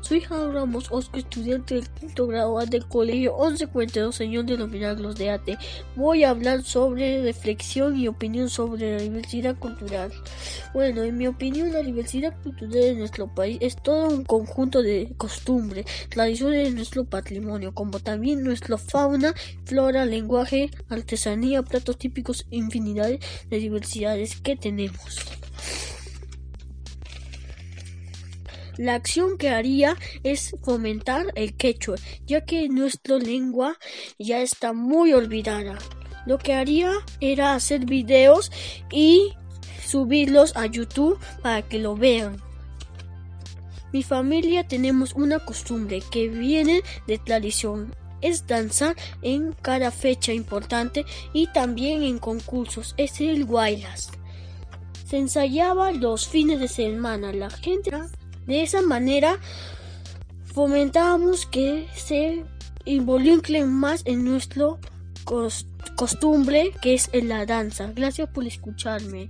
Soy Juan Ramos Oscar, estudiante del quinto grado del colegio 1142 Señor de los Milagros de Ate. Voy a hablar sobre reflexión y opinión sobre la diversidad cultural. Bueno, en mi opinión, la diversidad cultural de nuestro país es todo un conjunto de costumbres, tradiciones de nuestro patrimonio, como también nuestra fauna, flora, lenguaje, artesanía, platos típicos, infinidad de diversidades que tenemos. La acción que haría es fomentar el quechua, ya que nuestra lengua ya está muy olvidada. Lo que haría era hacer videos y subirlos a YouTube para que lo vean. Mi familia tenemos una costumbre que viene de tradición. Es danzar en cada fecha importante y también en concursos. Es el guaylas. Se ensayaba los fines de semana. La gente de esa manera fomentamos que se involucren más en nuestra costumbre que es la danza. Gracias por escucharme.